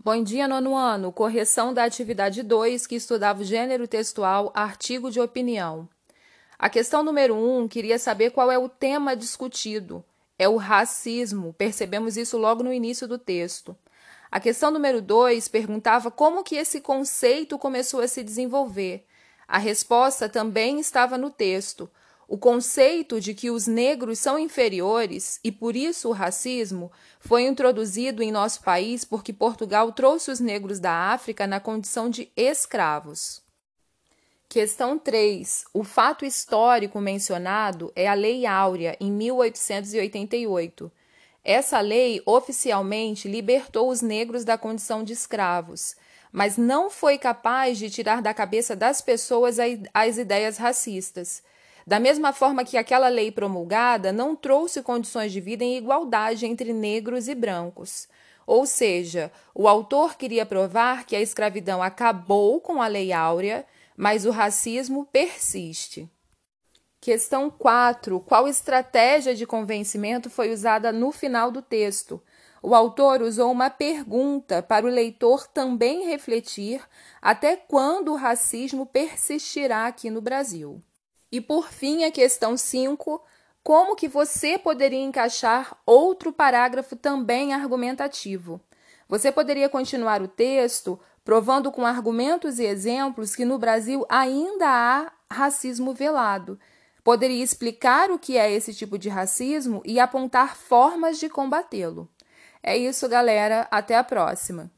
Bom dia, nono ano. Correção da atividade 2, que estudava o gênero textual, artigo de opinião. A questão número 1 um, queria saber qual é o tema discutido. É o racismo. Percebemos isso logo no início do texto. A questão número 2 perguntava como que esse conceito começou a se desenvolver. A resposta também estava no texto. O conceito de que os negros são inferiores e por isso o racismo foi introduzido em nosso país porque Portugal trouxe os negros da África na condição de escravos. Questão 3. O fato histórico mencionado é a Lei Áurea, em 1888. Essa lei oficialmente libertou os negros da condição de escravos, mas não foi capaz de tirar da cabeça das pessoas as ideias racistas da mesma forma que aquela lei promulgada não trouxe condições de vida em igualdade entre negros e brancos. Ou seja, o autor queria provar que a escravidão acabou com a Lei Áurea, mas o racismo persiste. Questão 4. Qual estratégia de convencimento foi usada no final do texto? O autor usou uma pergunta para o leitor também refletir até quando o racismo persistirá aqui no Brasil. E por fim, a questão 5, como que você poderia encaixar outro parágrafo também argumentativo? Você poderia continuar o texto provando com argumentos e exemplos que no Brasil ainda há racismo velado. Poderia explicar o que é esse tipo de racismo e apontar formas de combatê-lo. É isso, galera. Até a próxima.